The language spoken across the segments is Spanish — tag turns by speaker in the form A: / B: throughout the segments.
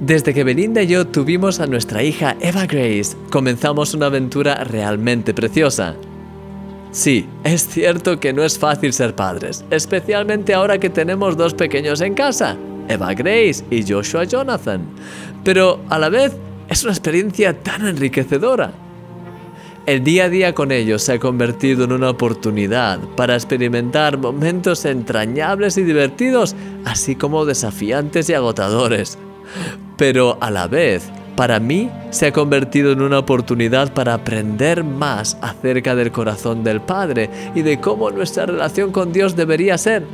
A: Desde que Belinda y yo tuvimos a nuestra hija Eva Grace, comenzamos una aventura realmente preciosa. Sí, es cierto que no es fácil ser padres, especialmente ahora que tenemos dos pequeños en casa, Eva Grace y Joshua Jonathan, pero a la vez es una experiencia tan enriquecedora. El día a día con ellos se ha convertido en una oportunidad para experimentar momentos entrañables y divertidos, así como desafiantes y agotadores. Pero a la vez, para mí se ha convertido en una oportunidad para aprender más acerca del corazón del Padre y de cómo nuestra relación con Dios debería ser.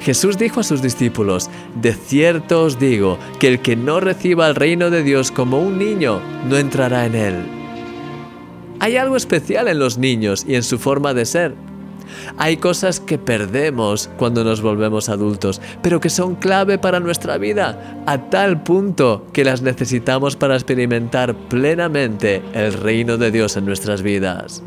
A: Jesús dijo a sus discípulos, de cierto os digo que el que no reciba el reino de Dios como un niño, no entrará en él. Hay algo especial en los niños y en su forma de ser. Hay cosas que perdemos cuando nos volvemos adultos, pero que son clave para nuestra vida, a tal punto que las necesitamos para experimentar plenamente el reino de Dios en nuestras vidas.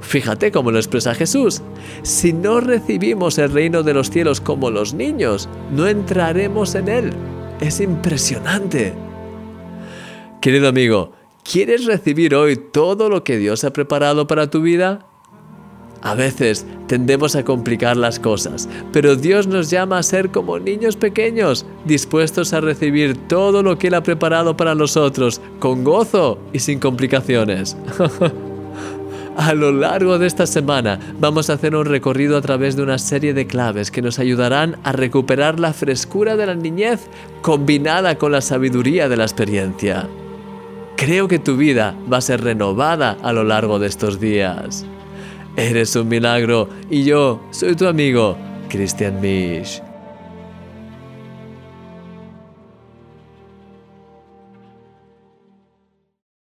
A: Fíjate cómo lo expresa Jesús. Si no recibimos el reino de los cielos como los niños, no entraremos en él. Es impresionante. Querido amigo, ¿Quieres recibir hoy todo lo que Dios ha preparado para tu vida? A veces tendemos a complicar las cosas, pero Dios nos llama a ser como niños pequeños, dispuestos a recibir todo lo que Él ha preparado para nosotros, con gozo y sin complicaciones. a lo largo de esta semana vamos a hacer un recorrido a través de una serie de claves que nos ayudarán a recuperar la frescura de la niñez combinada con la sabiduría de la experiencia. Creo que tu vida va a ser renovada a lo largo de estos días. Eres un milagro y yo soy tu amigo, Christian Misch.